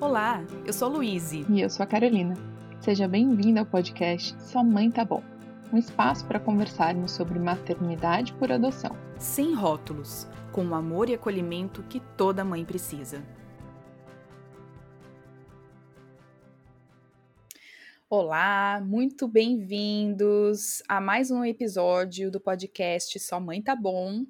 Olá, eu sou a Luíse. E eu sou a Carolina. Seja bem-vinda ao podcast Sua Mãe Tá Bom um espaço para conversarmos sobre maternidade por adoção. Sem rótulos, com o amor e acolhimento que toda mãe precisa. Olá, muito bem-vindos a mais um episódio do podcast Só Mãe Tá Bom.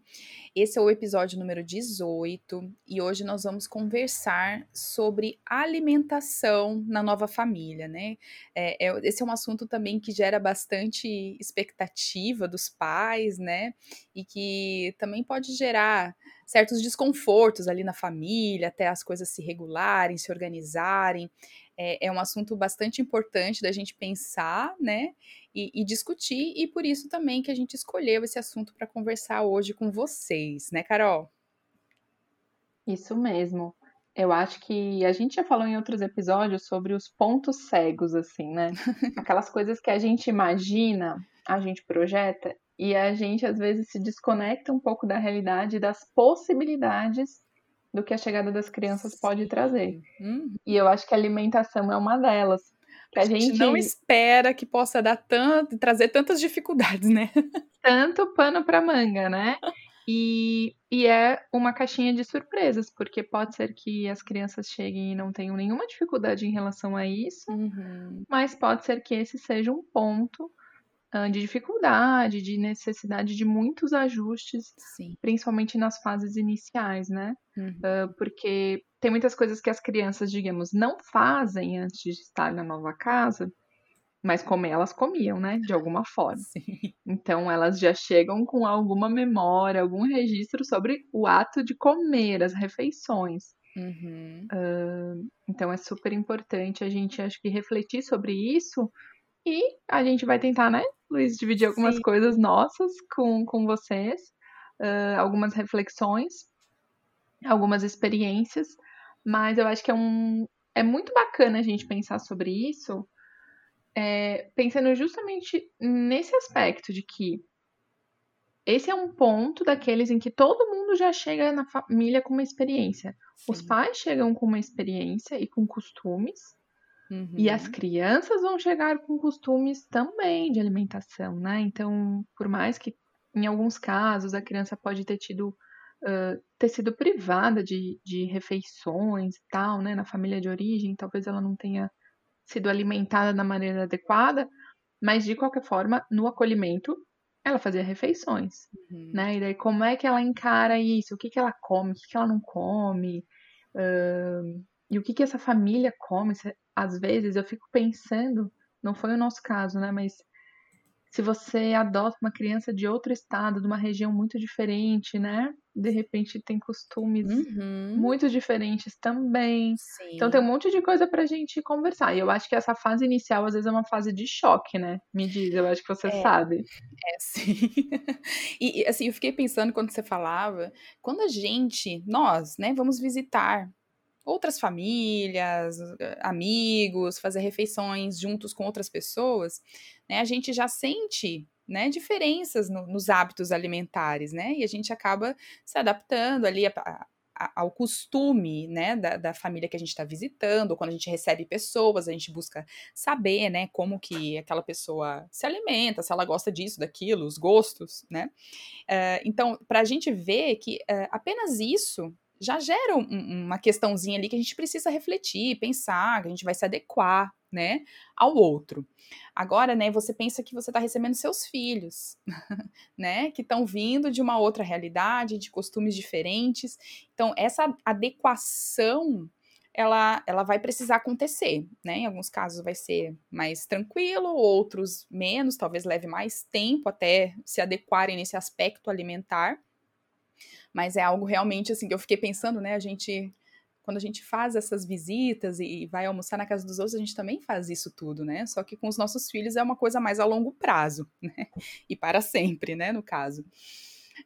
Esse é o episódio número 18 e hoje nós vamos conversar sobre alimentação na nova família, né? É, é, esse é um assunto também que gera bastante expectativa dos pais, né? E que também pode gerar certos desconfortos ali na família, até as coisas se regularem, se organizarem é, é um assunto bastante importante da gente pensar, né? E, e, discutir, e por isso também que a gente escolheu esse assunto para conversar hoje com vocês, né, Carol? Isso mesmo. Eu acho que a gente já falou em outros episódios sobre os pontos cegos, assim, né? Aquelas coisas que a gente imagina, a gente projeta, e a gente às vezes se desconecta um pouco da realidade das possibilidades do que a chegada das crianças pode trazer. Uhum. E eu acho que a alimentação é uma delas. A gente, gente não espera que possa dar tanto, trazer tantas dificuldades, né? Tanto pano para manga, né? E, e é uma caixinha de surpresas, porque pode ser que as crianças cheguem e não tenham nenhuma dificuldade em relação a isso, uhum. mas pode ser que esse seja um ponto de dificuldade, de necessidade de muitos ajustes, Sim. principalmente nas fases iniciais, né? Uhum. Uh, porque tem muitas coisas que as crianças, digamos, não fazem antes de estar na nova casa, mas comer elas comiam, né? De alguma forma. Sim. Então elas já chegam com alguma memória, algum registro sobre o ato de comer, as refeições. Uhum. Uh, então é super importante a gente, acho que, refletir sobre isso e a gente vai tentar, né, Luiz, dividir algumas Sim. coisas nossas com, com vocês, uh, algumas reflexões, algumas experiências, mas eu acho que é um. É muito bacana a gente pensar sobre isso, é, pensando justamente nesse aspecto de que esse é um ponto daqueles em que todo mundo já chega na família com uma experiência. Sim. Os pais chegam com uma experiência e com costumes, Uhum. E as uhum. crianças vão chegar com costumes também de alimentação, né? Então, por mais que em alguns casos a criança pode ter tido uh, ter sido privada de, de refeições e tal, né? Na família de origem, talvez ela não tenha sido alimentada da maneira adequada, mas de qualquer forma, no acolhimento, ela fazia refeições, uhum. né? E daí como é que ela encara isso? O que, que ela come? O que, que ela não come? Uh, e o que, que essa família come? Às vezes eu fico pensando, não foi o nosso caso, né? Mas se você adota uma criança de outro estado, de uma região muito diferente, né? De repente tem costumes uhum. muito diferentes também. Sim. Então tem um monte de coisa pra gente conversar. E eu acho que essa fase inicial, às vezes, é uma fase de choque, né? Me diz, eu acho que você é, sabe. É, sim. e assim, eu fiquei pensando quando você falava, quando a gente, nós, né, vamos visitar outras famílias, amigos, fazer refeições juntos com outras pessoas, né, a gente já sente né, diferenças no, nos hábitos alimentares, né? E a gente acaba se adaptando ali a, a, ao costume, né, da, da, família que a gente está visitando, ou quando a gente recebe pessoas, a gente busca saber, né, como que aquela pessoa se alimenta, se ela gosta disso, daquilo, os gostos, né? Uh, então, para a gente ver que uh, apenas isso já gera um, uma questãozinha ali que a gente precisa refletir, pensar, que a gente vai se adequar, né, ao outro. Agora, né, você pensa que você está recebendo seus filhos, né, que estão vindo de uma outra realidade, de costumes diferentes. Então, essa adequação ela, ela vai precisar acontecer, né? Em alguns casos vai ser mais tranquilo, outros menos, talvez leve mais tempo até se adequarem nesse aspecto alimentar. Mas é algo realmente assim que eu fiquei pensando, né? A gente quando a gente faz essas visitas e vai almoçar na casa dos outros, a gente também faz isso tudo, né? Só que com os nossos filhos é uma coisa mais a longo prazo, né? E para sempre, né? No caso.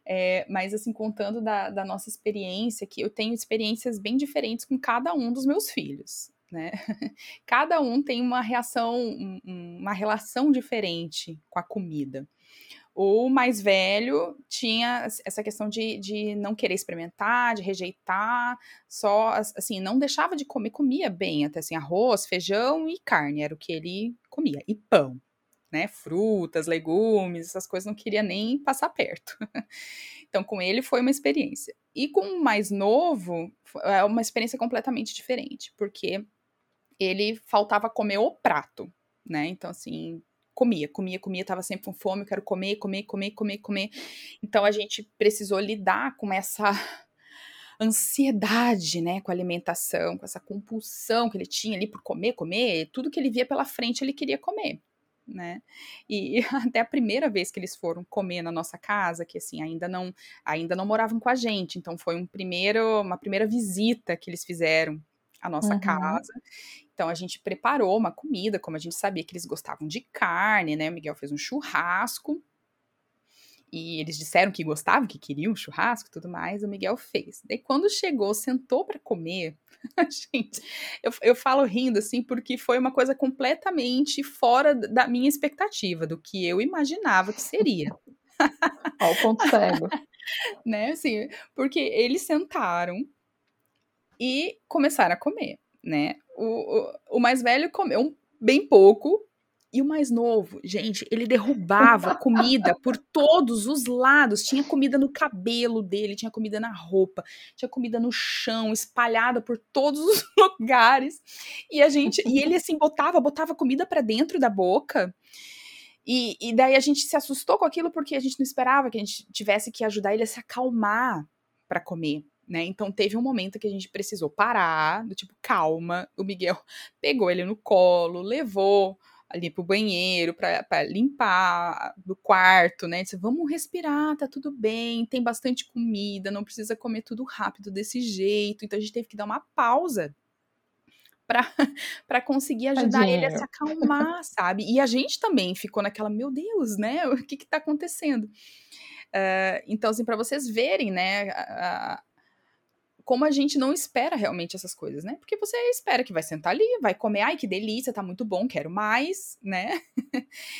É, mas assim, contando da, da nossa experiência, que eu tenho experiências bem diferentes com cada um dos meus filhos. Né? Cada um tem uma reação, uma relação diferente com a comida. O mais velho tinha essa questão de, de não querer experimentar, de rejeitar, só assim, não deixava de comer, comia bem, até assim, arroz, feijão e carne, era o que ele comia, e pão, né? Frutas, legumes, essas coisas não queria nem passar perto. então, com ele foi uma experiência. E com o mais novo, é uma experiência completamente diferente, porque ele faltava comer o prato, né? Então, assim, comia, comia, comia, tava sempre com fome, eu quero comer, comer, comer, comer, comer. Então a gente precisou lidar com essa ansiedade, né, com a alimentação, com essa compulsão que ele tinha ali por comer, comer, tudo que ele via pela frente ele queria comer, né? E até a primeira vez que eles foram comer na nossa casa, que assim ainda não ainda não moravam com a gente, então foi um primeiro, uma primeira visita que eles fizeram à nossa uhum. casa. Então a gente preparou uma comida, como a gente sabia que eles gostavam de carne, né? O Miguel fez um churrasco. E eles disseram que gostavam, que queriam churrasco e tudo mais, o Miguel fez. Daí quando chegou, sentou para comer, gente, eu, eu falo rindo assim, porque foi uma coisa completamente fora da minha expectativa, do que eu imaginava que seria. Ao ponto cego. né, assim, porque eles sentaram e começaram a comer, né? O, o, o mais velho comeu bem pouco, e o mais novo, gente, ele derrubava comida por todos os lados. Tinha comida no cabelo dele, tinha comida na roupa, tinha comida no chão, espalhada por todos os lugares. E a gente, e ele assim botava, botava comida para dentro da boca. E, e daí a gente se assustou com aquilo porque a gente não esperava que a gente tivesse que ajudar ele a se acalmar para comer né? Então teve um momento que a gente precisou parar, do tipo, calma. O Miguel pegou ele no colo, levou ali pro banheiro para limpar do quarto, né? Disse, vamos respirar, tá tudo bem, tem bastante comida, não precisa comer tudo rápido desse jeito. Então a gente teve que dar uma pausa para conseguir ajudar Tadinho. ele a se acalmar, sabe? E a gente também ficou naquela, meu Deus, né? O que que tá acontecendo? Uh, então, assim, para vocês verem, né, a, como a gente não espera realmente essas coisas, né? Porque você espera que vai sentar ali, vai comer, ai que delícia, tá muito bom, quero mais, né?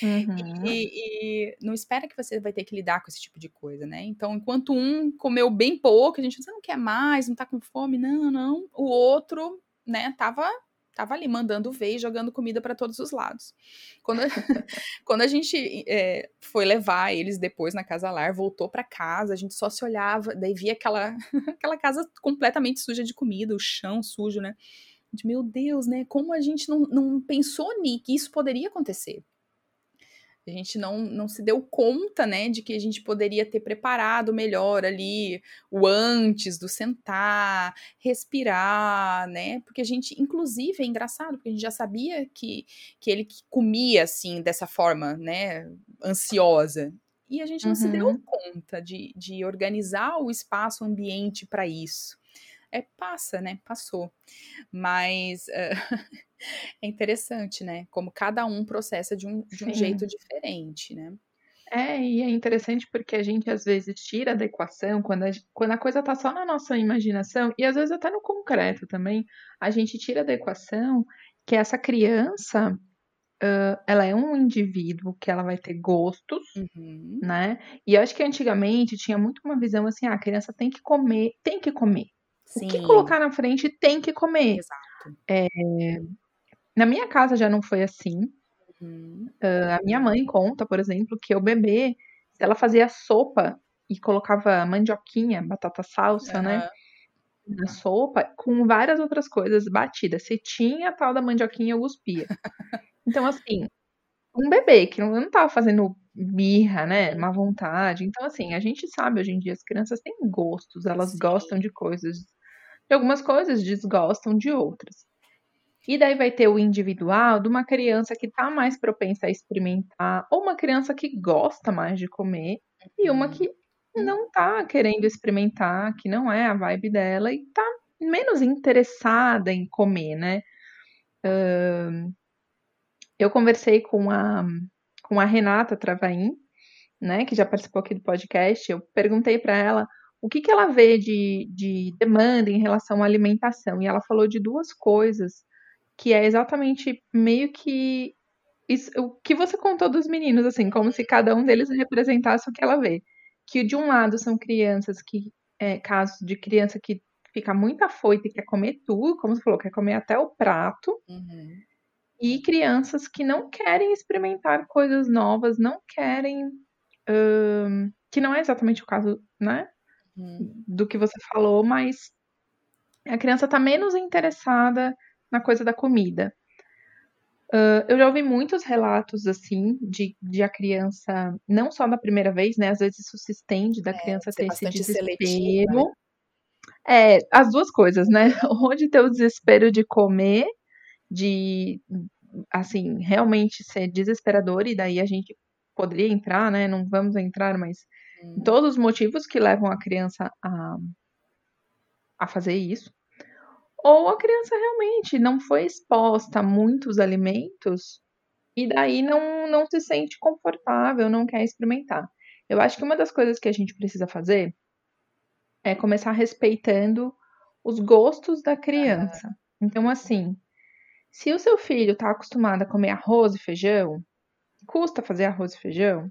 Uhum. E, e, não espera que você vai ter que lidar com esse tipo de coisa, né? Então, enquanto um comeu bem pouco, a gente você não quer mais, não tá com fome, não, não. O outro, né, tava tava ali mandando ver e jogando comida para todos os lados. Quando, a, quando a gente é, foi levar eles depois na casa lar, voltou para casa, a gente só se olhava, daí via aquela, aquela casa completamente suja de comida, o chão sujo, né? De, meu Deus, né? Como a gente não, não pensou que isso poderia acontecer? A gente não, não se deu conta, né, de que a gente poderia ter preparado melhor ali o antes do sentar, respirar, né? Porque a gente, inclusive, é engraçado, porque a gente já sabia que, que ele comia assim, dessa forma, né, ansiosa. E a gente não uhum. se deu uhum. conta de, de organizar o espaço, o ambiente para isso é passa, né? Passou. Mas uh, é interessante, né? Como cada um processa de um, de um jeito diferente, né? É, e é interessante porque a gente às vezes tira da equação quando a, quando a coisa tá só na nossa imaginação, e às vezes até no concreto também, a gente tira da equação que essa criança Uh, ela é um indivíduo que ela vai ter gostos, uhum. né? E eu acho que antigamente tinha muito uma visão assim, ah, a criança tem que comer, tem que comer. Sim. O que colocar na frente tem que comer. Exato. É, na minha casa já não foi assim. Uhum. Uh, a minha mãe conta, por exemplo, que o bebê, ela fazia sopa e colocava mandioquinha, batata salsa, uhum. né? Na sopa, com várias outras coisas batidas. Se tinha a tal da mandioquinha, eu cuspia. Então, assim, um bebê que não, não tava fazendo birra, né? Má vontade. Então, assim, a gente sabe hoje em dia as crianças têm gostos, elas Sim. gostam de coisas de algumas coisas, desgostam de outras. E daí vai ter o individual de uma criança que está mais propensa a experimentar, ou uma criança que gosta mais de comer, e uma que uhum. não está querendo experimentar, que não é a vibe dela e está menos interessada em comer, né? Uh, eu conversei com a, com a Renata Travaim, né, que já participou aqui do podcast. Eu perguntei para ela o que, que ela vê de, de demanda em relação à alimentação. E ela falou de duas coisas, que é exatamente meio que isso, o que você contou dos meninos, assim, como se cada um deles representasse o que ela vê. Que de um lado são crianças que, é, casos de criança que fica muito afoita e quer comer tudo, como você falou, quer comer até o prato. Uhum. E crianças que não querem experimentar coisas novas, não querem. Um, que não é exatamente o caso, né? Uhum. Do que você falou, mas a criança está menos interessada na coisa da comida. Uh, eu já ouvi muitos relatos, assim, de, de a criança, não só na primeira vez, né? Às vezes isso se estende da é, criança ter esse desespero. Né? É, as duas coisas, né? Ou de ter o desespero de comer, de, assim, realmente ser desesperador, e daí a gente poderia entrar, né? Não vamos entrar, mas hum. todos os motivos que levam a criança a, a fazer isso ou a criança realmente não foi exposta a muitos alimentos e daí não, não se sente confortável, não quer experimentar. Eu acho que uma das coisas que a gente precisa fazer é começar respeitando os gostos da criança. Então, assim, se o seu filho está acostumado a comer arroz e feijão, custa fazer arroz e feijão,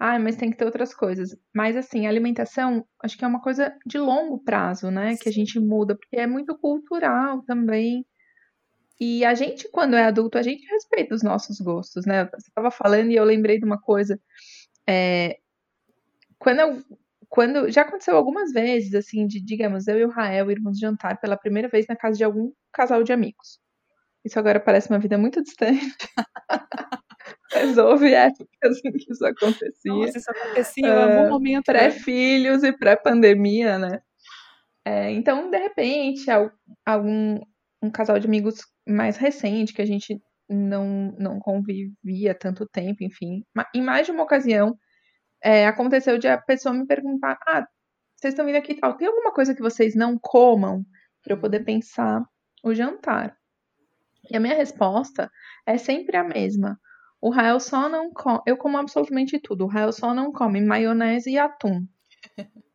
ah, mas tem que ter outras coisas. Mas assim, alimentação, acho que é uma coisa de longo prazo, né? Que a gente muda, porque é muito cultural também. E a gente, quando é adulto, a gente respeita os nossos gostos, né? Você estava falando e eu lembrei de uma coisa. É, quando eu, quando já aconteceu algumas vezes, assim, de digamos, eu e o Rael irmos jantar pela primeira vez na casa de algum casal de amigos. Isso agora parece uma vida muito distante. Mas houve épocas em que isso acontecia. Nossa, isso acontecia em algum uh, momento. Né? Pré-filhos e pré-pandemia, né? É, então, de repente, algum um casal de amigos mais recente, que a gente não, não convivia tanto tempo, enfim. Em mais de uma ocasião, é, aconteceu de a pessoa me perguntar: ah, vocês estão vindo aqui e tal, tem alguma coisa que vocês não comam para eu poder pensar o jantar? E a minha resposta é sempre a mesma. O Rael só não come. Eu como absolutamente tudo. O Rael só não come maionese e atum.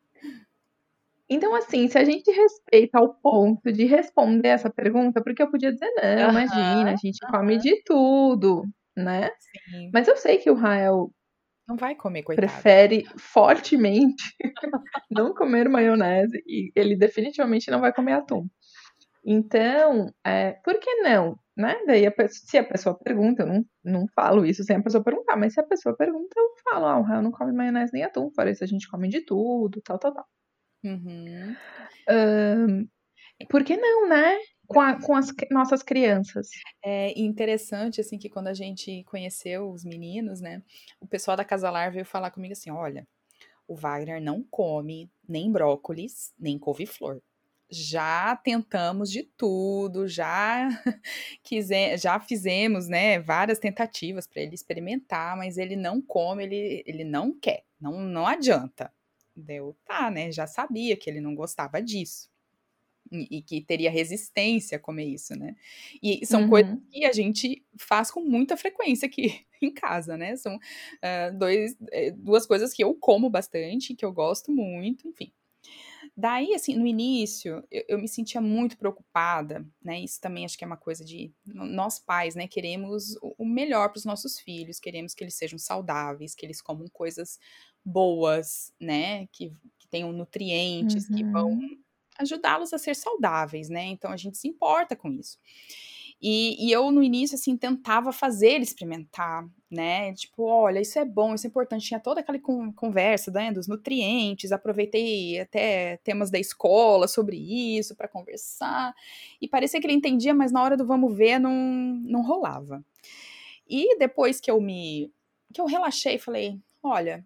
Então, assim, se a gente respeita ao ponto de responder essa pergunta, porque eu podia dizer, não, imagina, a gente come de tudo, né? Sim. Mas eu sei que o Rael não vai comer, coitado. Prefere fortemente não comer maionese e ele definitivamente não vai comer atum. Então, é, por que não? Né? Daí, a pessoa, se a pessoa pergunta, eu não, não falo isso sem a pessoa perguntar, mas se a pessoa pergunta, eu falo, ah, o Rael não come maionese nem atum, fora isso a gente come de tudo, tal, tal, tal. Uhum. Um, por que não, né? Com, a, com as nossas crianças. É interessante, assim, que quando a gente conheceu os meninos, né, o pessoal da Casalar veio falar comigo assim, olha, o Wagner não come nem brócolis, nem couve-flor já tentamos de tudo, já quiser, já fizemos, né, várias tentativas para ele experimentar, mas ele não come, ele, ele não quer, não, não adianta. Deu, tá, né? Já sabia que ele não gostava disso. E, e que teria resistência a comer isso, né? E são uhum. coisas que a gente faz com muita frequência aqui em casa, né? São uh, dois, eh, duas coisas que eu como bastante, que eu gosto muito, enfim. Daí, assim, no início, eu, eu, me sentia muito preocupada, né? Isso também acho que é uma coisa de nós pais, né? Queremos o melhor para os nossos filhos, queremos que eles sejam saudáveis, que eles comam coisas boas, né? Que, que tenham nutrientes, uhum. que vão uhum. ajudá-los a ser saudáveis, né? Então a gente se importa com isso. E, e, eu, no início, assim, tentava fazer ele experimentar, né? Tipo, olha, isso é bom, isso é importante. Tinha toda aquela conversa, né, dos nutrientes, aproveitei até temas da escola sobre isso para conversar. E parecia que ele entendia, mas na hora do vamos ver não, não rolava. E depois que eu me. que eu relaxei, falei, olha,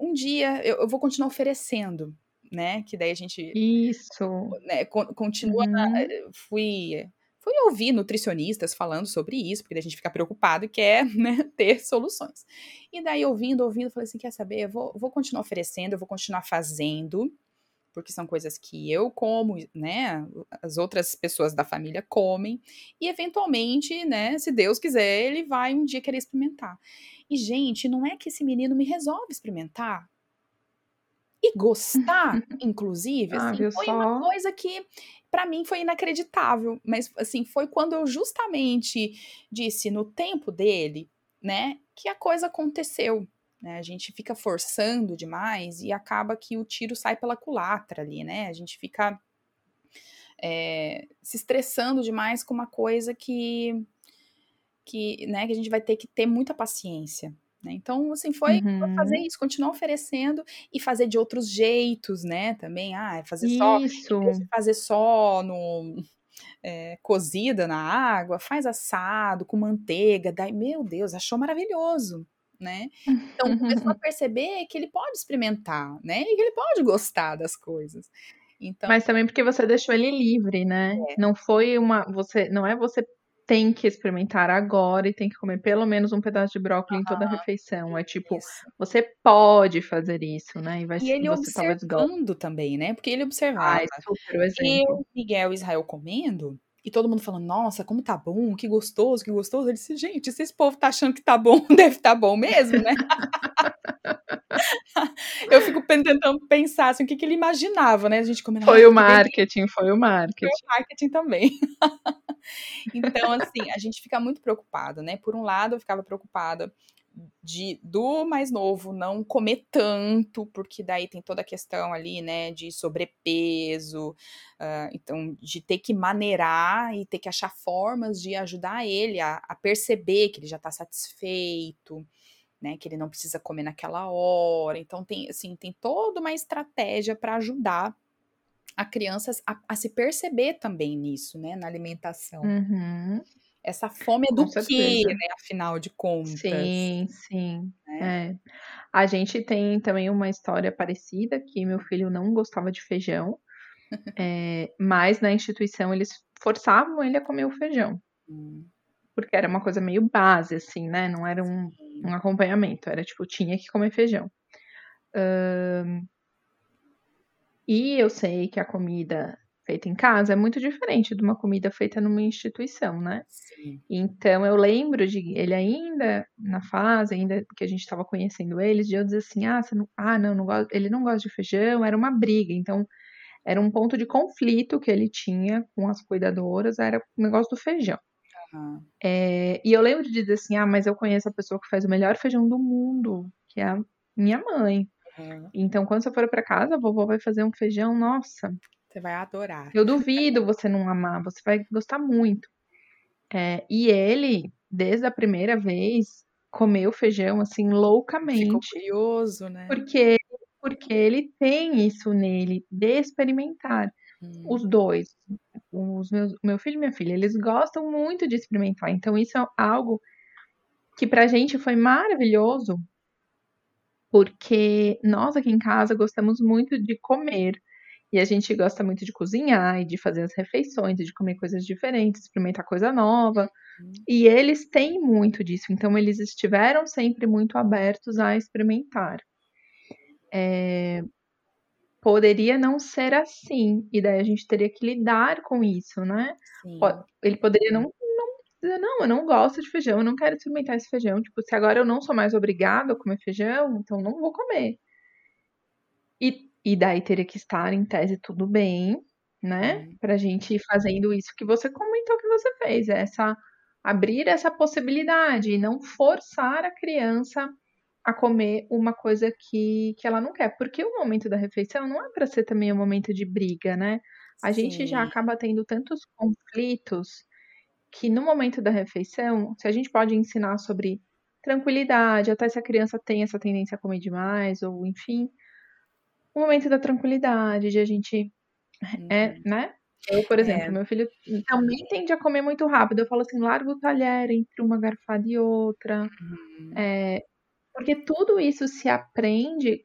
um dia eu, eu vou continuar oferecendo, né? Que daí a gente. Isso. Né, continua. Uhum. Fui fui ouvir nutricionistas falando sobre isso, porque a gente fica preocupado e quer né, ter soluções. E daí, ouvindo, ouvindo, falei assim: quer saber? Eu vou, vou continuar oferecendo, eu vou continuar fazendo, porque são coisas que eu como, né? As outras pessoas da família comem, e eventualmente, né? Se Deus quiser, ele vai um dia querer experimentar. E, gente, não é que esse menino me resolve experimentar e gostar, inclusive, ah, assim, foi só? uma coisa que para mim foi inacreditável, mas assim, foi quando eu justamente disse no tempo dele, né, que a coisa aconteceu. Né? A gente fica forçando demais e acaba que o tiro sai pela culatra ali, né? A gente fica é, se estressando demais com uma coisa que, que, né, que a gente vai ter que ter muita paciência. Né? Então, assim, foi uhum. fazer isso, continuar oferecendo e fazer de outros jeitos, né? Também, ah, fazer isso. só, fazer só no, é, cozida na água, faz assado com manteiga, daí, meu Deus, achou maravilhoso, né? Então começou a perceber que ele pode experimentar, né? E que ele pode gostar das coisas. Então, Mas também porque você deixou ele livre, né? É. Não foi uma, você, não é você tem que experimentar agora e tem que comer pelo menos um pedaço de brócolis uhum. em toda a refeição. É tipo, isso. você pode fazer isso, né? E, vai, e ele você observando também, né? Porque ele observava. Ah, super o exemplo. Eu, Miguel e Israel comendo, e todo mundo falando, nossa, como tá bom, que gostoso, que gostoso. Ele disse, gente, se esse povo tá achando que tá bom, deve tá bom mesmo, né? eu fico tentando pensar assim, o que, que ele imaginava, né? A gente comendo. Foi o marketing, foi o marketing. Foi o marketing também. então, assim, a gente fica muito preocupado, né? Por um lado, eu ficava preocupada de do mais novo não comer tanto, porque daí tem toda a questão ali, né, de sobrepeso, uh, então de ter que maneirar e ter que achar formas de ajudar ele a, a perceber que ele já está satisfeito, né, que ele não precisa comer naquela hora. Então tem assim, tem toda uma estratégia para ajudar a criança a, a, se perceber também nisso, né, na alimentação. Uhum. Essa fome é do quê, né, afinal de contas? Sim, sim. Né? É. A gente tem também uma história parecida que meu filho não gostava de feijão, é, mas na instituição eles forçavam ele a comer o feijão. Hum. Porque era uma coisa meio base, assim, né? Não era um, um acompanhamento, era tipo, tinha que comer feijão. Um, e eu sei que a comida feita em casa é muito diferente de uma comida feita numa instituição, né? Sim. Então eu lembro de ele ainda na fase, ainda que a gente estava conhecendo eles, de eu dizer assim, ah, não, ah, não, não gosto, ele não gosta de feijão, era uma briga. Então era um ponto de conflito que ele tinha com as cuidadoras, era o negócio do feijão. Uhum. É, e eu lembro de dizer assim, ah, mas eu conheço a pessoa que faz o melhor feijão do mundo, que é a minha mãe. Uhum. Então, quando você for para casa, a vovó vai fazer um feijão, nossa. Você vai adorar. Eu duvido você não amar, você vai gostar muito. É, e ele, desde a primeira vez, comeu feijão assim loucamente. Ficou curioso, né? Porque, porque ele tem isso nele, de experimentar. Hum. Os dois, os meus, meu filho e minha filha, eles gostam muito de experimentar. Então, isso é algo que pra gente foi maravilhoso, porque nós aqui em casa gostamos muito de comer. E a gente gosta muito de cozinhar e de fazer as refeições, e de comer coisas diferentes, experimentar coisa nova. Uhum. E eles têm muito disso, então eles estiveram sempre muito abertos a experimentar. É, poderia não ser assim, e daí a gente teria que lidar com isso, né? Sim. Ele poderia não, não dizer, não, eu não gosto de feijão, eu não quero experimentar esse feijão. Tipo, se agora eu não sou mais obrigado a comer feijão, então não vou comer. E, e daí teria que estar em tese tudo bem, né? Uhum. Pra gente ir fazendo isso que você comentou que você fez, essa abrir essa possibilidade e não forçar a criança a comer uma coisa que, que ela não quer. Porque o momento da refeição não é para ser também um momento de briga, né? A Sim. gente já acaba tendo tantos conflitos que no momento da refeição, se a gente pode ensinar sobre tranquilidade, até se a criança tem essa tendência a comer demais, ou enfim, o momento da tranquilidade, de a gente. É, uhum. né? Eu, por exemplo, é. meu filho também tende a comer muito rápido. Eu falo assim, larga o talher entre uma garfada e outra. Uhum. É, porque tudo isso se aprende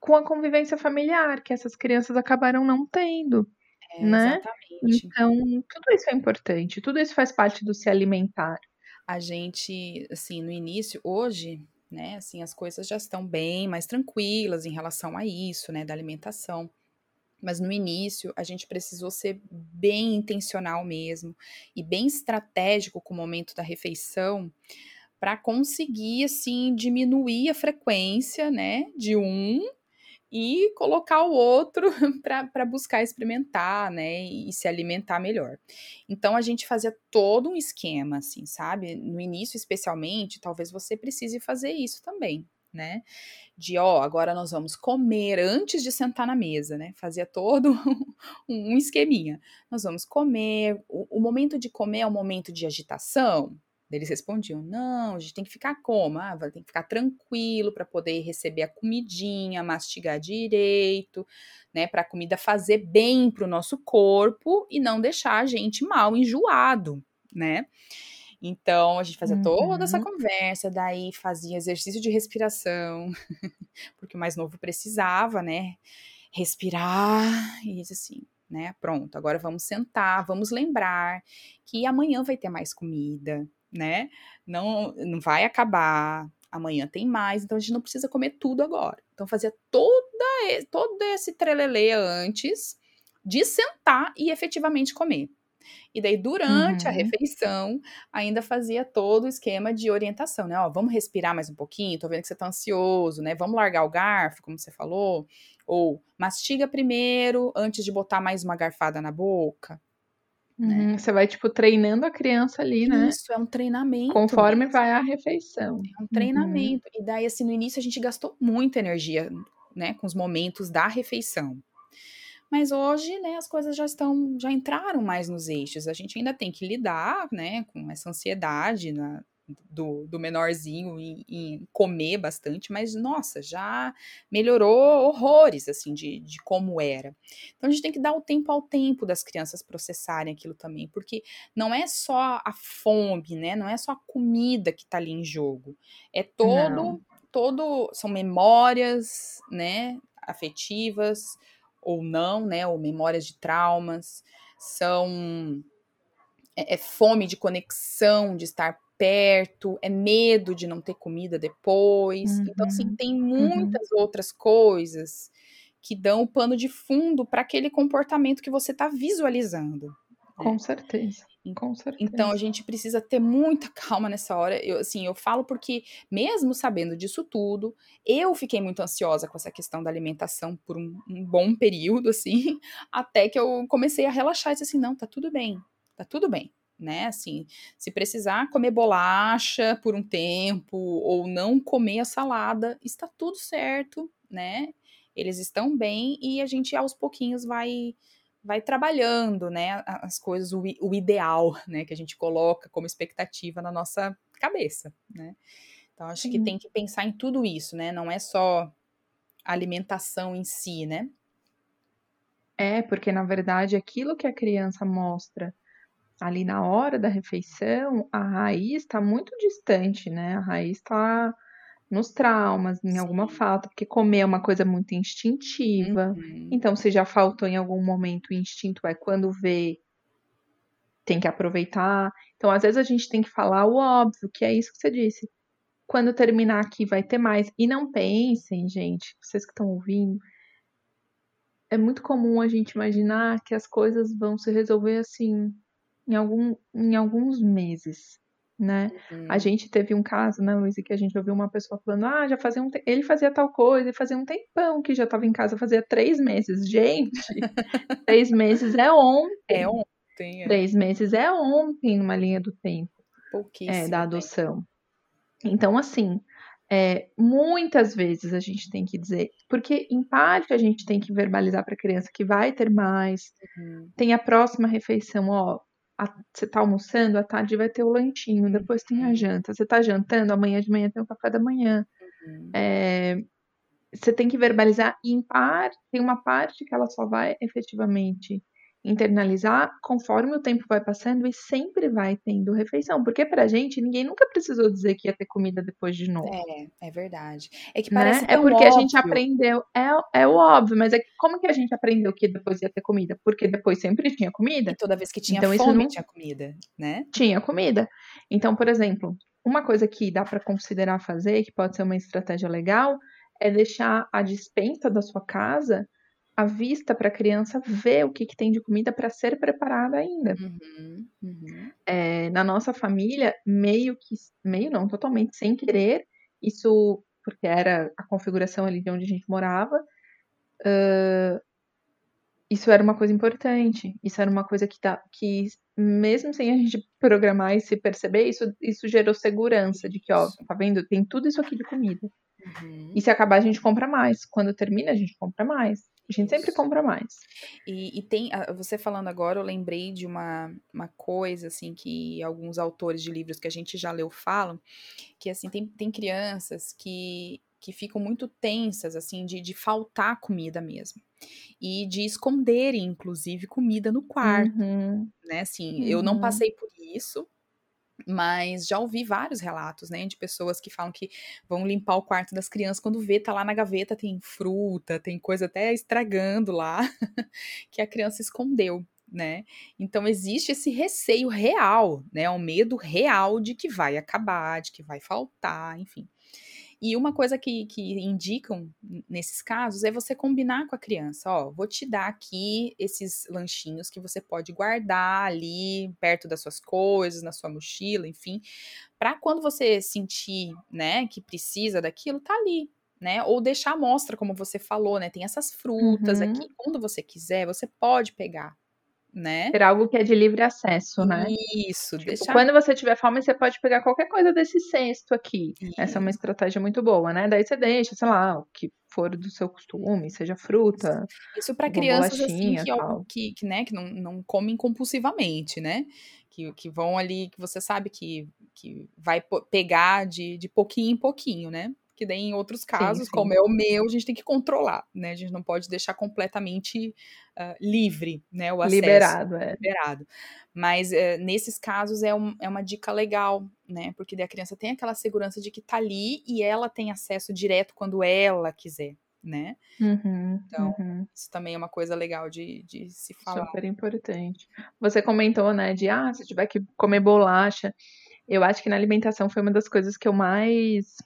com a convivência familiar, que essas crianças acabaram não tendo. É, né? Exatamente. Então, tudo isso é importante, tudo isso faz parte do se alimentar. A gente, assim, no início, hoje, né, assim, as coisas já estão bem mais tranquilas em relação a isso, né, da alimentação. Mas no início a gente precisou ser bem intencional mesmo e bem estratégico com o momento da refeição, para conseguir assim diminuir a frequência, né, de um e colocar o outro para buscar experimentar, né, e, se alimentar melhor. Então a gente fazia todo um esquema, assim, sabe? No início, especialmente, talvez você precise fazer isso também, né? De ó, agora nós vamos comer antes de sentar na mesa, né? Fazia todo um esqueminha. Nós vamos comer. O, o momento de comer é um momento de agitação, eles respondiam: não, a gente tem que ficar como? Ah, tem que ficar tranquilo para poder receber a comidinha, mastigar direito, né? Para a comida fazer bem para o nosso corpo e não deixar a gente mal enjoado, né? Então a gente fazia uhum. toda essa uhum. conversa, daí fazia exercício de respiração, porque o mais novo precisava, né? Respirar e assim, né? Pronto, agora vamos sentar, vamos lembrar que amanhã vai ter mais comida, né? Não, não vai acabar. Amanhã tem mais, então a gente não precisa comer tudo agora. Então fazia toda, todo esse trelelê antes de sentar e efetivamente comer. E daí, durante uhum. a refeição, ainda fazia todo o esquema de orientação, né? Ó, vamos respirar mais um pouquinho, tô vendo que você tá ansioso, né? Vamos largar o garfo, como você falou. Ou mastiga primeiro, antes de botar mais uma garfada na boca. Né? Uhum, você vai, tipo, treinando a criança ali, né? Isso, é um treinamento. Conforme mesmo. vai a refeição. É um treinamento. Uhum. E daí, assim, no início a gente gastou muita energia, né, com os momentos da refeição. Mas hoje, né, as coisas já estão, já entraram mais nos eixos. A gente ainda tem que lidar, né, com essa ansiedade na, do, do menorzinho em, em, comer bastante, mas nossa, já melhorou horrores assim de, de como era. Então a gente tem que dar o tempo ao tempo das crianças processarem aquilo também, porque não é só a fome, né? Não é só a comida que tá ali em jogo. É todo, não. todo são memórias, né? Afetivas ou não, né? Ou memórias de traumas, são é, é fome de conexão, de estar perto, é medo de não ter comida depois. Uhum. Então, assim, uhum. tem uhum. muitas uhum. outras coisas que dão o pano de fundo para aquele comportamento que você está visualizando. Com né? certeza. Com certeza. Então a gente precisa ter muita calma nessa hora. Eu, assim, eu falo porque, mesmo sabendo disso tudo, eu fiquei muito ansiosa com essa questão da alimentação por um, um bom período, assim, até que eu comecei a relaxar e disse assim: não, tá tudo bem, tá tudo bem né? Assim, se precisar comer bolacha por um tempo ou não comer a salada, está tudo certo, né? Eles estão bem e a gente aos pouquinhos vai vai trabalhando, né, as coisas o, o ideal, né, que a gente coloca como expectativa na nossa cabeça, né? Então acho Sim. que tem que pensar em tudo isso, né? Não é só a alimentação em si, né? É, porque na verdade aquilo que a criança mostra ali na hora da refeição, a raiz está muito distante, né? A raiz está nos traumas, em Sim. alguma falta, porque comer é uma coisa muito instintiva. Uhum. Então, se já faltou em algum momento, o instinto é quando vê, tem que aproveitar. Então, às vezes a gente tem que falar o óbvio, que é isso que você disse. Quando terminar aqui vai ter mais. E não pensem, gente, vocês que estão ouvindo, é muito comum a gente imaginar que as coisas vão se resolver assim, em, algum, em alguns meses, né? Uhum. A gente teve um caso, né, Luiz, que a gente ouviu uma pessoa falando, ah, já fazia um te... ele fazia tal coisa, ele fazia um tempão que já estava em casa, fazia três meses. Gente, três meses é ontem. É ontem. É. Três meses é ontem numa linha do tempo é, da adoção. Tempo. Então, assim, é, muitas vezes a gente tem que dizer, porque em parte a gente tem que verbalizar para a criança que vai ter mais, uhum. tem a próxima refeição, ó, a, você tá almoçando, à tarde vai ter o lanchinho, depois tem a uhum. janta. Você tá jantando, amanhã de manhã tem o café da manhã. Uhum. É, você tem que verbalizar, e em parte, tem uma parte que ela só vai efetivamente internalizar conforme o tempo vai passando e sempre vai tendo refeição. Porque pra gente, ninguém nunca precisou dizer que ia ter comida depois de novo. É, é verdade. É que né? parece né? É porque óbvio. a gente aprendeu, é, é o óbvio, mas é que, como que a gente aprendeu que depois ia ter comida? Porque depois sempre tinha comida. E toda vez que tinha então, fome, não... tinha comida, né? Tinha comida. Então, por exemplo, uma coisa que dá para considerar fazer, que pode ser uma estratégia legal, é deixar a dispensa da sua casa à vista para a criança ver o que, que tem de comida para ser preparada ainda. Uhum, uhum. É, na nossa família, meio que, meio não, totalmente sem querer, isso porque era a configuração ali de onde a gente morava, uh, isso era uma coisa importante. Isso era uma coisa que, tá, que mesmo sem a gente programar e se perceber, isso, isso gerou segurança de que, ó, tá vendo? Tem tudo isso aqui de comida. Uhum. E se acabar, a gente compra mais. Quando termina, a gente compra mais. A gente sempre compra mais. E, e, tem, você falando agora, eu lembrei de uma, uma coisa, assim, que alguns autores de livros que a gente já leu falam, que, assim, tem, tem crianças que, que ficam muito tensas, assim, de, de faltar comida mesmo. E de esconderem, inclusive, comida no quarto, uhum. né, assim, uhum. eu não uhum. passei por isso, mas já ouvi vários relatos, né, de pessoas que falam que vão limpar o quarto das crianças quando vê, tá lá na gaveta, tem fruta, tem coisa até estragando lá, que a criança escondeu, né? Então existe esse receio real, né, o medo real de que vai acabar, de que vai faltar, enfim. E uma coisa que, que indicam nesses casos é você combinar com a criança: ó, vou te dar aqui esses lanchinhos que você pode guardar ali perto das suas coisas, na sua mochila, enfim, para quando você sentir, né, que precisa daquilo, tá ali, né? Ou deixar a mostra, como você falou, né? Tem essas frutas uhum. aqui. Quando você quiser, você pode pegar né? Ter algo que é de livre acesso, né? Isso, tipo, deixar... Quando você tiver fome, você pode pegar qualquer coisa desse cesto aqui. Isso. Essa é uma estratégia muito boa, né? Daí você deixa, sei lá, o que for do seu costume, seja fruta. Isso para crianças assim que, que, que, né, que não, não comem compulsivamente, né? Que, que vão ali, que você sabe que, que vai pegar de, de pouquinho em pouquinho, né? Que daí em outros casos, sim, sim. como é o meu, a gente tem que controlar, né? A gente não pode deixar completamente uh, livre, né? O acesso. Liberado, é. Liberado. Mas uh, nesses casos é, um, é uma dica legal, né? Porque daí a criança tem aquela segurança de que tá ali e ela tem acesso direto quando ela quiser, né? Uhum, então, uhum. isso também é uma coisa legal de, de se falar. Super importante. Você comentou, né, de, ah, se tiver que comer bolacha, eu acho que na alimentação foi uma das coisas que eu mais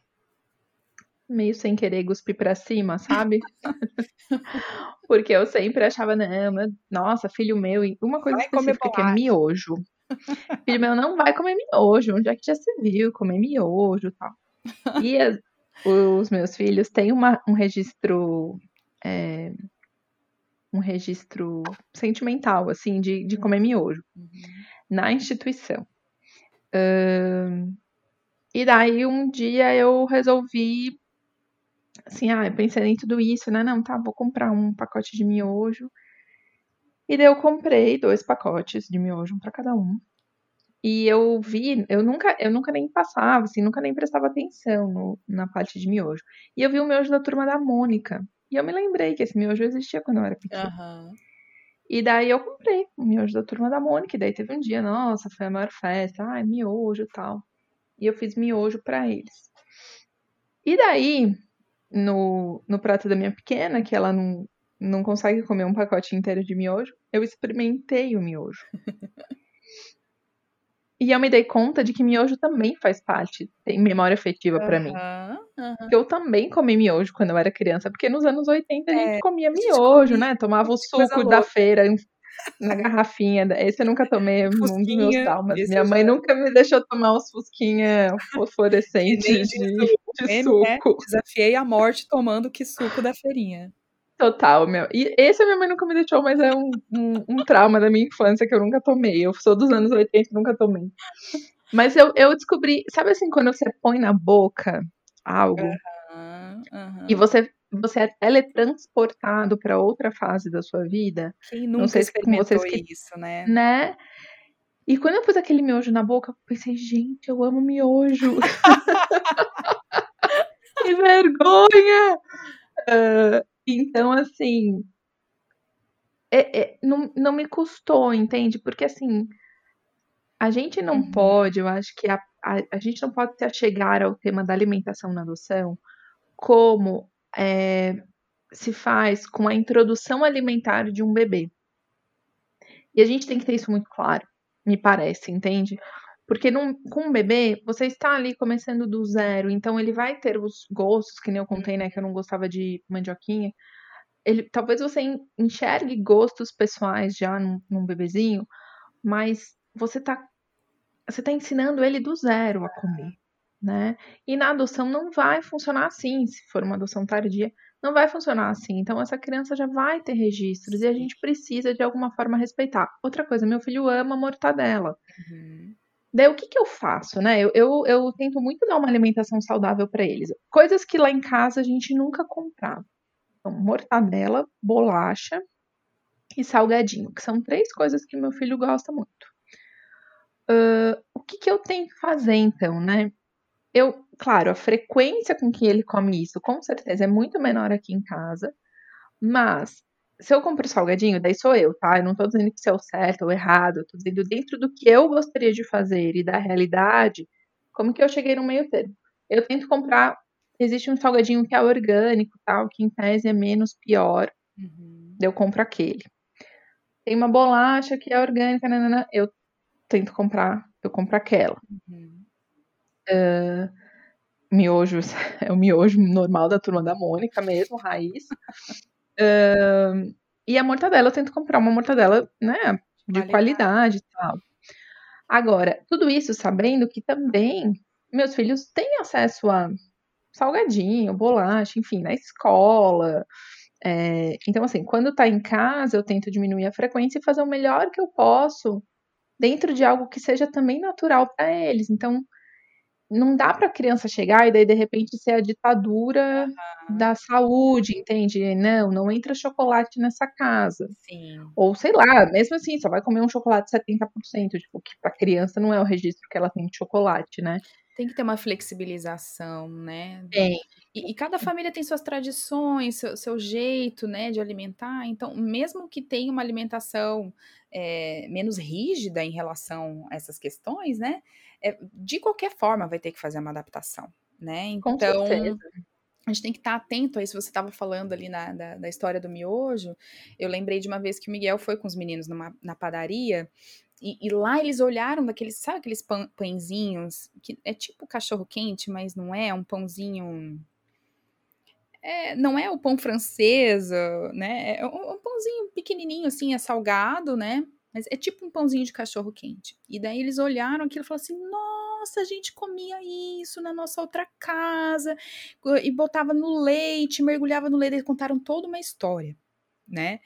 meio sem querer cuspir pra cima, sabe? Porque eu sempre achava, não, nossa, filho meu, uma coisa vai específica que é miojo. filho meu não vai comer miojo, onde é que já se viu comer miojo e tal. E as, os meus filhos têm uma, um registro. É, um registro sentimental, assim, de, de comer miojo uhum. na instituição. Uh, e daí um dia eu resolvi assim, ah, eu pensei em tudo isso, né? Não, tá, vou comprar um pacote de miojo. E daí eu comprei dois pacotes de miojo, um para cada um. E eu vi, eu nunca, eu nunca nem passava, assim, nunca nem prestava atenção no, na parte de miojo. E eu vi o miojo da turma da Mônica. E eu me lembrei que esse miojo existia quando eu era pequena. Uhum. E daí eu comprei o miojo da turma da Mônica. E daí teve um dia, nossa, foi a maior festa, ai, miojo e tal. E eu fiz miojo para eles. E daí, no, no prato da minha pequena, que ela não, não consegue comer um pacote inteiro de miojo, eu experimentei o miojo. e eu me dei conta de que miojo também faz parte, tem memória afetiva uhum, para mim. Uhum. Eu também comi miojo quando eu era criança, porque nos anos 80 a gente é, comia miojo, né? Tomava o suco da feira, na garrafinha. Esse eu nunca tomei um dos meus traumas. Minha mãe já... nunca me deixou tomar uns fusquinha fosforescentes de, de, de suco. Né? Desafiei a morte tomando que suco da feirinha. Total, meu. E esse a minha mãe nunca me deixou, mas é um, um, um, trauma da minha infância que eu nunca tomei. Eu sou dos anos 80 e nunca tomei. Mas eu, eu descobri, sabe assim, quando você põe na boca algo uhum, uhum. e você você é teletransportado para outra fase da sua vida. Quem nunca não sei se vocês que, isso, né? Né? E quando eu pus aquele miojo na boca, eu pensei, gente, eu amo miojo. que vergonha! Uh, então, assim, é, é, não, não me custou, entende? Porque, assim, a gente não uhum. pode, eu acho que a, a, a gente não pode se chegar ao tema da alimentação na adoção como é, se faz com a introdução alimentar de um bebê. E a gente tem que ter isso muito claro, me parece, entende? Porque num, com um bebê, você está ali começando do zero, então ele vai ter os gostos, que nem eu contei, né, que eu não gostava de mandioquinha. Ele, talvez você enxergue gostos pessoais já num, num bebezinho, mas você está você tá ensinando ele do zero a comer né? E na adoção não vai funcionar assim. Se for uma adoção tardia, Não vai funcionar assim. Então, essa criança já vai ter registros e a gente precisa, de alguma forma, respeitar. Outra coisa, meu filho ama mortadela. Uhum. Daí, o que, que eu faço, né? Eu, eu, eu tento muito dar uma alimentação saudável para eles. Coisas que lá em casa a gente nunca comprava. Então, mortadela, bolacha e salgadinho, que são três coisas que meu filho gosta muito. Uh, o que, que eu tenho que fazer, então, né? Eu, claro, a frequência com que ele come isso, com certeza, é muito menor aqui em casa. Mas, se eu compro salgadinho, daí sou eu, tá? Eu não tô dizendo que isso é o certo ou errado. Eu tô dizendo dentro do que eu gostaria de fazer e da realidade, como que eu cheguei no meio termo. Eu tento comprar. Existe um salgadinho que é orgânico, tal, que em tese é menos pior. Uhum. Eu compro aquele. Tem uma bolacha que é orgânica, nanana, eu tento comprar, eu compro aquela. Uhum. Uh, miojos, é o miojo normal da turma da Mônica mesmo, raiz. Uh, e a mortadela, eu tento comprar uma mortadela, né, de qualidade e tal. Agora, tudo isso sabendo que também meus filhos têm acesso a salgadinho, bolacha, enfim, na escola. É, então, assim, quando tá em casa, eu tento diminuir a frequência e fazer o melhor que eu posso dentro de algo que seja também natural para eles. Então, não dá para a criança chegar e daí de repente ser a ditadura uhum. da saúde, entende? Não, não entra chocolate nessa casa. Sim. Ou sei lá, mesmo assim, só vai comer um chocolate 70%, tipo, que para criança não é o registro que ela tem de chocolate, né? Tem que ter uma flexibilização, né? Tem. E, e cada família tem suas tradições, seu, seu, jeito, né, de alimentar. Então, mesmo que tenha uma alimentação é, menos rígida em relação a essas questões, né? É, de qualquer forma vai ter que fazer uma adaptação, né? Então, a gente tem que estar atento a isso. Você estava falando ali na, da, da, história do miojo. Eu lembrei de uma vez que o Miguel foi com os meninos numa, na padaria e, e, lá eles olharam daqueles, sabe aqueles pão, pãezinhos que é tipo cachorro quente, mas não é, é um pãozinho é, não é o pão francês, né? É um, um, pãozinho pequenininho, assim, é salgado, né? Mas é tipo um pãozinho de cachorro quente. E daí eles olharam aquilo e falaram assim: nossa, a gente comia isso na nossa outra casa, e botava no leite, mergulhava no leite. Eles contaram toda uma história, né?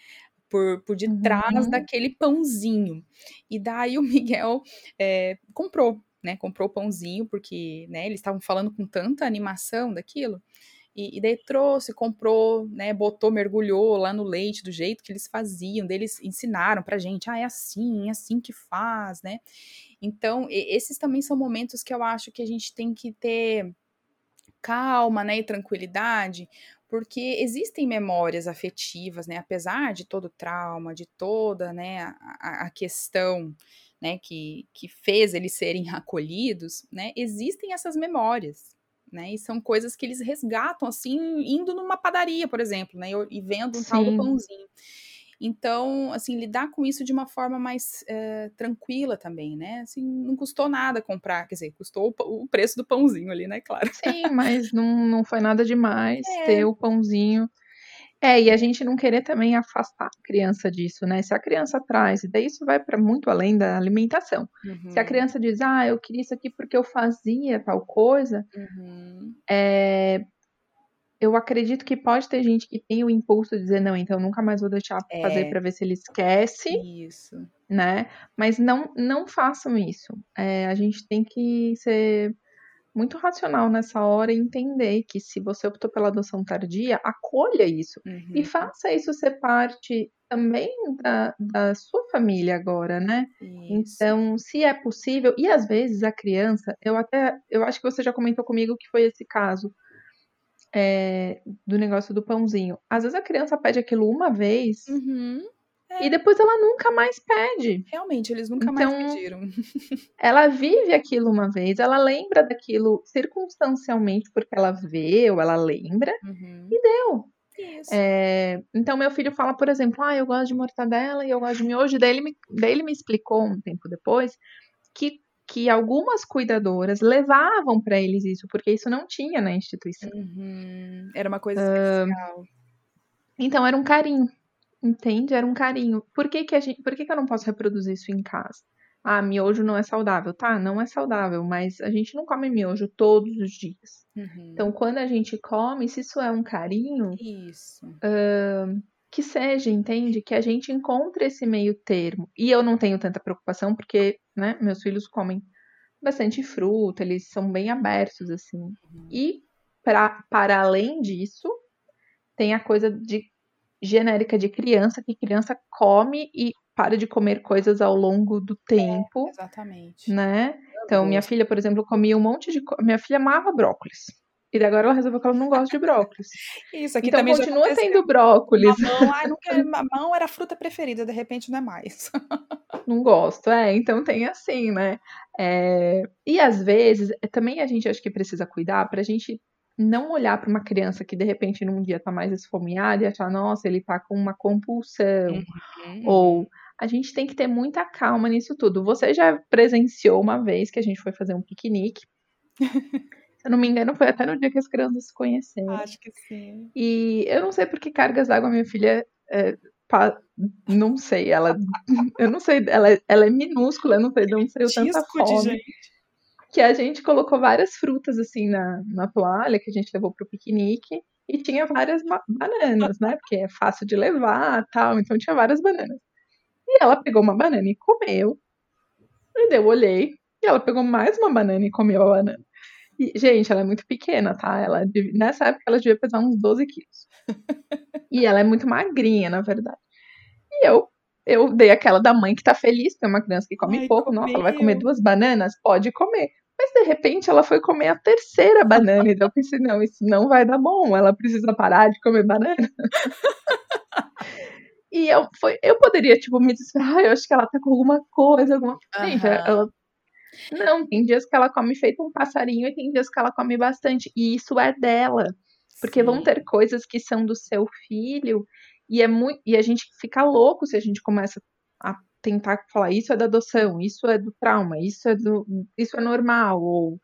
Por, por detrás uhum. daquele pãozinho. E daí o Miguel é, comprou, né? Comprou o pãozinho, porque né, eles estavam falando com tanta animação daquilo. E, e, daí trouxe, comprou, né, botou, mergulhou lá no leite do jeito que eles faziam, deles ensinaram pra gente, ah, é assim, é assim que faz, né? Então, esses também são momentos que eu acho que a gente tem que ter calma, né, e tranquilidade, porque existem memórias afetivas, né, apesar de todo o trauma, de toda, né, a, a questão, né, que, que fez eles serem acolhidos, né, existem essas memórias, né? E são coisas que eles resgatam, assim, indo numa padaria, por exemplo, né? E vendo um Sim. tal do pãozinho. Então, assim, lidar com isso de uma forma mais é, tranquila também, né? Assim, não custou nada comprar, quer dizer, custou o, o preço do pãozinho ali, né? Claro. Sim, mas não, não foi nada demais é. ter o pãozinho é, e a gente não querer também afastar a criança disso, né? Se a criança traz, e daí isso vai para muito além da alimentação. Uhum. Se a uhum. criança diz, ah, eu queria isso aqui porque eu fazia tal coisa, uhum. é, eu acredito que pode ter gente que tem o impulso de dizer, não, então nunca mais vou deixar é. fazer para ver se ele esquece. Isso. Né? Mas não, não façam isso. É, a gente tem que ser muito racional nessa hora entender que se você optou pela adoção tardia, acolha isso uhum. e faça isso ser parte também da, da sua família agora, né? Isso. Então, se é possível, e às vezes a criança, eu até, eu acho que você já comentou comigo que foi esse caso é, do negócio do pãozinho. Às vezes a criança pede aquilo uma vez. Uhum. É. E depois ela nunca mais pede. Realmente, eles nunca então, mais pediram. ela vive aquilo uma vez, ela lembra daquilo circunstancialmente, porque ela vê ou ela lembra, uhum. e deu. É, então, meu filho fala, por exemplo, ah, eu gosto de mortadela e eu gosto de miojo. Daí ele me, daí ele me explicou um tempo depois que, que algumas cuidadoras levavam para eles isso, porque isso não tinha na instituição. Uhum. Era uma coisa uh, especial. Então, era um carinho. Entende? Era um carinho. Por que, que, a gente, por que, que eu não posso reproduzir isso em casa? ah, miojo não é saudável. Tá, não é saudável, mas a gente não come miojo todos os dias. Uhum. Então, quando a gente come, se isso é um carinho, isso. Uh, que seja, entende? Que a gente encontre esse meio termo. E eu não tenho tanta preocupação, porque, né, meus filhos comem bastante fruta, eles são bem abertos, assim. Uhum. E, pra, para além disso, tem a coisa de genérica de criança, que criança come e para de comer coisas ao longo do tempo. É, exatamente. Né? Então, minha filha, por exemplo, comia um monte de. Minha filha amava brócolis. E agora ela resolveu que ela não gosta de brócolis. Isso, aqui então também continua tendo brócolis. Mamão, ai, não quer, mamão era a fruta preferida, de repente não é mais. não gosto, é. Então tem assim, né? É, e às vezes, também a gente acho que precisa cuidar pra gente não olhar para uma criança que de repente num dia tá mais esfomeada e achar, nossa, ele tá com uma compulsão. Uhum. Ou a gente tem que ter muita calma nisso tudo. Você já presenciou uma vez que a gente foi fazer um piquenique. Se eu não me engano, foi até no dia que as crianças se conheceram. Acho que sim. E eu não sei por que cargas d'água minha filha. É, pa... Não sei, ela. eu não sei, ela, ela é minúscula, eu não sei de onde saiu tanta fome. Que a gente colocou várias frutas assim na, na toalha que a gente levou pro piquenique e tinha várias bananas, né? Porque é fácil de levar tal, então tinha várias bananas. E ela pegou uma banana e comeu. E eu olhei, e ela pegou mais uma banana e comeu a banana. E, gente, ela é muito pequena, tá? Ela, nessa época ela devia pesar uns 12 quilos. e ela é muito magrinha, na verdade. E eu, eu dei aquela da mãe que tá feliz, tem uma criança que come Ai, pouco. Comeu. Nossa, ela vai comer duas bananas? Pode comer. Mas de repente ela foi comer a terceira banana. E eu pensei, não, isso não vai dar bom. Ela precisa parar de comer banana. e eu, foi, eu poderia, tipo, me dizer, ah, eu acho que ela tá com alguma coisa, alguma. Uhum. Gente, ela não, tem dias que ela come feito um passarinho e tem dias que ela come bastante. E isso é dela. Porque Sim. vão ter coisas que são do seu filho e é muito e a gente fica louco se a gente começa a tentar falar isso é da adoção, isso é do trauma, isso é do isso é normal ou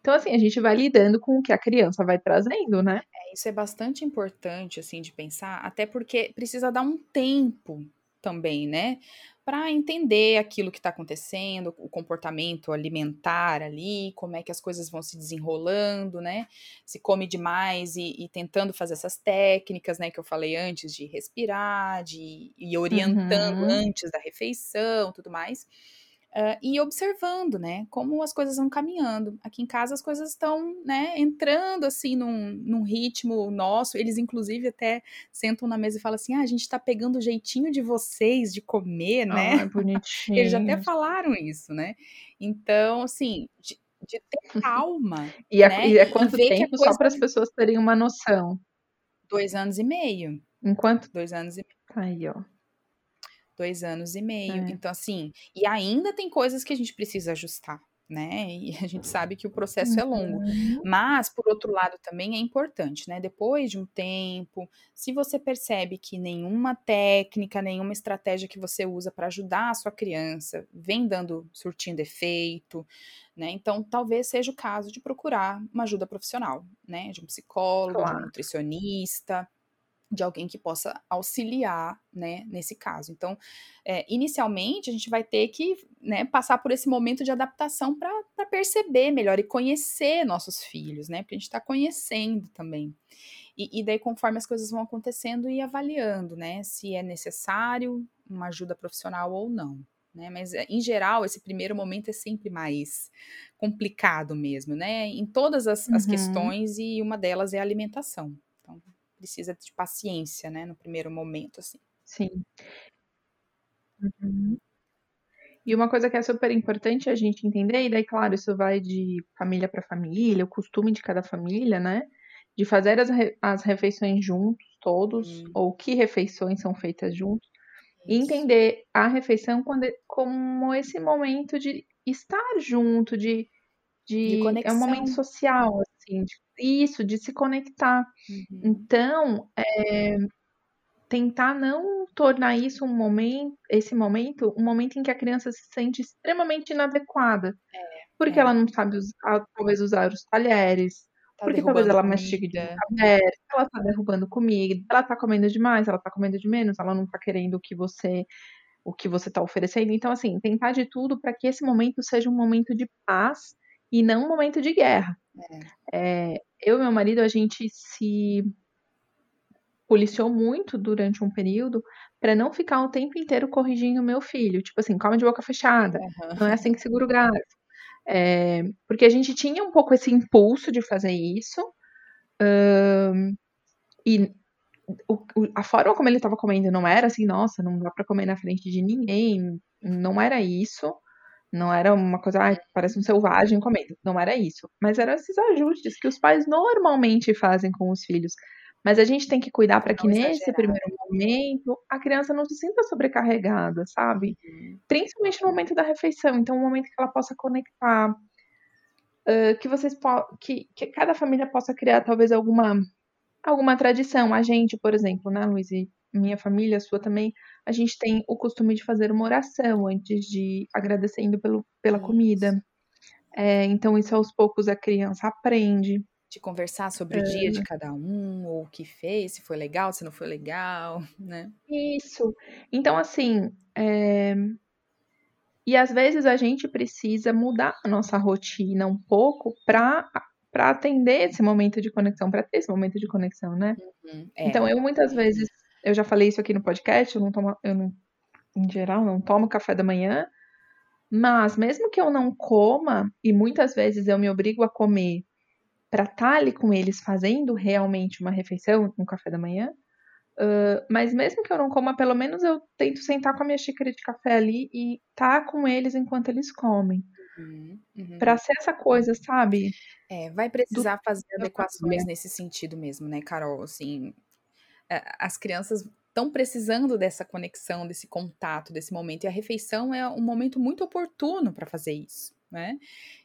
então assim, a gente vai lidando com o que a criança vai trazendo, né? É, isso é bastante importante assim de pensar, até porque precisa dar um tempo também, né? Para entender aquilo que está acontecendo, o comportamento alimentar ali, como é que as coisas vão se desenrolando, né? Se come demais e, e tentando fazer essas técnicas, né, que eu falei antes, de respirar, de ir orientando uhum. antes da refeição, tudo mais. Uh, e observando, né, como as coisas vão caminhando. Aqui em casa as coisas estão, né, entrando assim num, num, ritmo nosso. Eles, inclusive, até sentam na mesa e falam assim: ah, a gente tá pegando o jeitinho de vocês de comer, né? Ah, bonitinho. Eles até falaram isso, né? Então, assim, de, de ter calma. e, é, né? e é quanto e tempo, coisa... só para as pessoas terem uma noção? Dois anos e meio. Enquanto? Dois anos e meio. Aí, ó dois anos e meio. É. Então, assim, e ainda tem coisas que a gente precisa ajustar, né? E a gente sabe que o processo é longo. Uhum. Mas, por outro lado, também é importante, né? Depois de um tempo, se você percebe que nenhuma técnica, nenhuma estratégia que você usa para ajudar a sua criança vem dando, surtindo efeito, né? Então, talvez seja o caso de procurar uma ajuda profissional, né? De um psicólogo, claro. de um nutricionista de alguém que possa auxiliar, né, nesse caso. Então, é, inicialmente, a gente vai ter que né, passar por esse momento de adaptação para perceber melhor e conhecer nossos filhos, né, porque a gente está conhecendo também. E, e, daí, conforme as coisas vão acontecendo, e avaliando, né, se é necessário uma ajuda profissional ou não. Né, mas, em geral, esse primeiro momento é sempre mais complicado mesmo, né? Em todas as, uhum. as questões, e uma delas é a alimentação precisa de paciência, né, no primeiro momento, assim. Sim. Uhum. E uma coisa que é super importante a gente entender, e daí, claro, isso vai de família para família, o costume de cada família, né? De fazer as, re as refeições juntos, todos, hum. ou que refeições são feitas juntos. E entender a refeição quando, como esse momento de estar junto, de, de, de é um momento social, assim, de isso, de se conectar. Uhum. Então, é, tentar não tornar isso um momento, esse momento, um momento em que a criança se sente extremamente inadequada. É, porque é. ela não sabe usar, talvez usar os talheres, tá porque talvez ela mastigue de boca aberta, ela tá derrubando comida, ela tá comendo demais, ela tá comendo de menos, ela não tá querendo que você o que você está oferecendo. Então, assim, tentar de tudo para que esse momento seja um momento de paz e não um momento de guerra. É. É, eu e meu marido, a gente se policiou muito durante um período para não ficar o tempo inteiro corrigindo o meu filho. Tipo assim, calma de boca fechada. Uhum. Não é assim que segura o garfo. É, porque a gente tinha um pouco esse impulso de fazer isso. E o, a forma como ele estava comendo não era assim, nossa, não dá para comer na frente de ninguém. Não era isso. Não era uma coisa, ah, parece um selvagem comendo. Não era isso. Mas eram esses ajustes que os pais normalmente fazem com os filhos. Mas a gente tem que cuidar para que exagerar. nesse primeiro momento a criança não se sinta sobrecarregada, sabe? Uhum. Principalmente no momento da refeição. Então, um momento que ela possa conectar. Uh, que vocês que, que cada família possa criar talvez alguma alguma tradição. A gente, por exemplo, né, Luiz, e minha família, a sua também, a gente tem o costume de fazer uma oração antes de agradecendo pelo, pela comida. É, então, isso aos poucos a criança aprende de conversar sobre é. o dia de cada um, ou o que fez, se foi legal, se não foi legal, né? Isso. Então, assim, é... e às vezes a gente precisa mudar a nossa rotina um pouco para para atender esse momento de conexão, para ter esse momento de conexão, né? Uhum, é. Então, eu muitas vezes, eu já falei isso aqui no podcast, eu não tomo, eu não, em geral, não tomo café da manhã, mas mesmo que eu não coma, e muitas vezes eu me obrigo a comer para estar tá ali com eles fazendo realmente uma refeição, um café da manhã. Uh, mas mesmo que eu não coma, pelo menos eu tento sentar com a minha xícara de café ali e estar tá com eles enquanto eles comem. Uhum, uhum. Para ser essa coisa, sabe? É, vai precisar do... fazer adequações nesse sentido mesmo, né, Carol? Assim, as crianças estão precisando dessa conexão, desse contato, desse momento. E a refeição é um momento muito oportuno para fazer isso, né?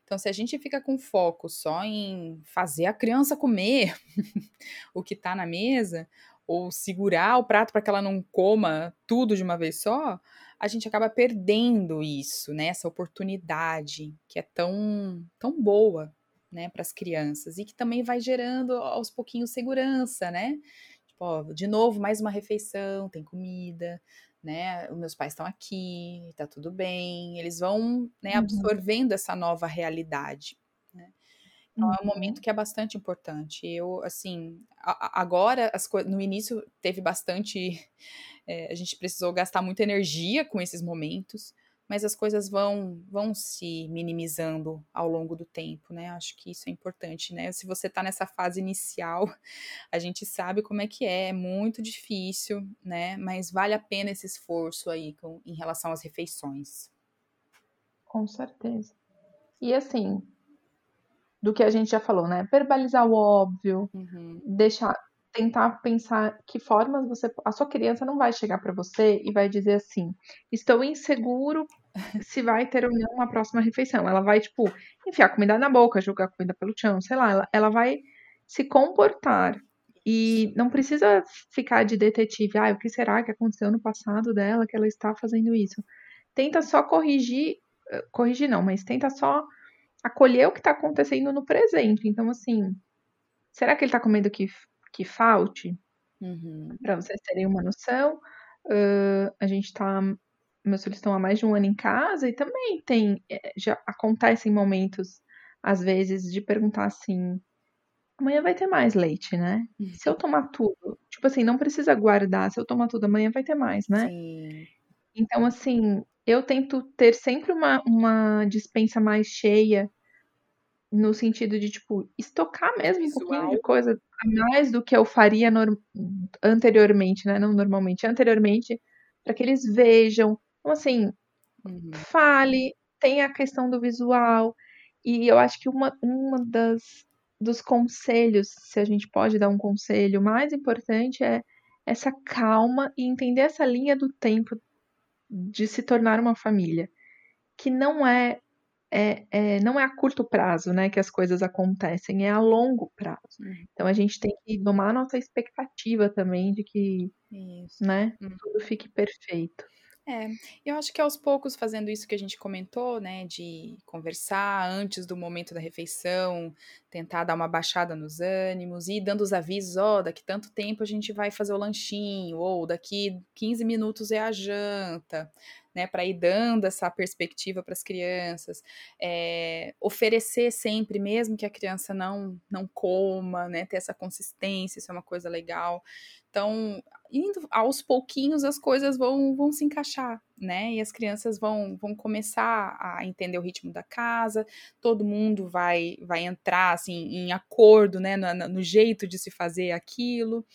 Então, se a gente fica com foco só em fazer a criança comer o que está na mesa, ou segurar o prato para que ela não coma tudo de uma vez só, a gente acaba perdendo isso, né? Essa oportunidade que é tão, tão boa, né, para as crianças e que também vai gerando aos pouquinhos segurança, né? Tipo, ó, de novo, mais uma refeição, tem comida, né? Os meus pais estão aqui, tá tudo bem. Eles vão né, uhum. absorvendo essa nova realidade. Né? Então uhum. é um uhum. momento que é bastante importante. Eu, assim, a, agora, as no início teve bastante. É, a gente precisou gastar muita energia com esses momentos, mas as coisas vão vão se minimizando ao longo do tempo, né? Acho que isso é importante, né? Se você está nessa fase inicial, a gente sabe como é que é, é muito difícil, né? Mas vale a pena esse esforço aí com, em relação às refeições. Com certeza. E assim, do que a gente já falou, né? Verbalizar o óbvio, uhum. deixar tentar pensar que formas você. A sua criança não vai chegar para você e vai dizer assim: estou inseguro se vai ter ou não uma próxima refeição. Ela vai, tipo, enfiar a comida na boca, jogar a comida pelo chão, sei lá. Ela, ela vai se comportar. E não precisa ficar de detetive. Ah, o que será que aconteceu no passado dela que ela está fazendo isso? Tenta só corrigir. Eh, corrigir não, mas tenta só acolher o que está acontecendo no presente. Então, assim, será que ele está comendo que que falte, uhum. para vocês terem uma noção. Uh, a gente está meus filhos estão há mais de um ano em casa e também tem, eh, já acontecem momentos, às vezes, de perguntar assim, amanhã vai ter mais leite, né? Uhum. Se eu tomar tudo, tipo assim, não precisa guardar, se eu tomar tudo amanhã vai ter mais, né? Sim. Então, assim, eu tento ter sempre uma, uma dispensa mais cheia no sentido de, tipo, estocar mesmo um pouquinho de coisa a mais do que eu faria anteriormente, né? Não normalmente, anteriormente, para que eles vejam. Então, assim, uhum. fale, tem a questão do visual. E eu acho que uma, uma das dos conselhos, se a gente pode dar um conselho, mais importante é essa calma e entender essa linha do tempo de se tornar uma família, que não é é, é, não é a curto prazo, né, que as coisas acontecem, é a longo prazo. Uhum. Então a gente tem que domar a nossa expectativa também de que, Isso. né, uhum. tudo fique perfeito. É, eu acho que aos poucos, fazendo isso que a gente comentou, né, de conversar antes do momento da refeição, tentar dar uma baixada nos ânimos e dando os avisos, ó, oh, daqui tanto tempo a gente vai fazer o lanchinho, ou daqui 15 minutos é a janta, né, para ir dando essa perspectiva para as crianças, é, oferecer sempre, mesmo que a criança não não coma, né, ter essa consistência, isso é uma coisa legal. Então, indo aos pouquinhos as coisas vão, vão se encaixar, né? E as crianças vão, vão começar a entender o ritmo da casa, todo mundo vai, vai entrar assim em acordo, né, no, no jeito de se fazer aquilo.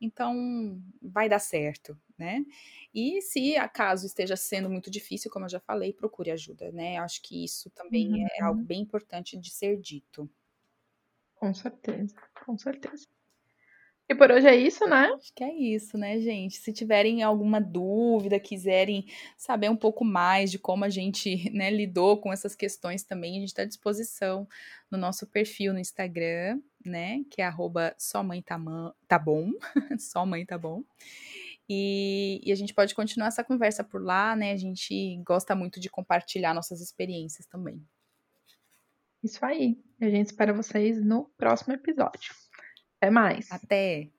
Então, vai dar certo, né? E se acaso esteja sendo muito difícil, como eu já falei, procure ajuda, né? Acho que isso também uhum. é algo bem importante de ser dito. Com certeza, com certeza. E por hoje é isso, né? Acho que é isso, né, gente? Se tiverem alguma dúvida, quiserem saber um pouco mais de como a gente né, lidou com essas questões também, a gente está à disposição no nosso perfil no Instagram, né? Que é arroba só mãe tá, tá bom. só mãe tá bom. E, e, a gente pode continuar essa conversa por lá, né? A gente gosta muito de compartilhar nossas experiências também. Isso aí. A gente espera vocês no próximo episódio. Até mais. Até.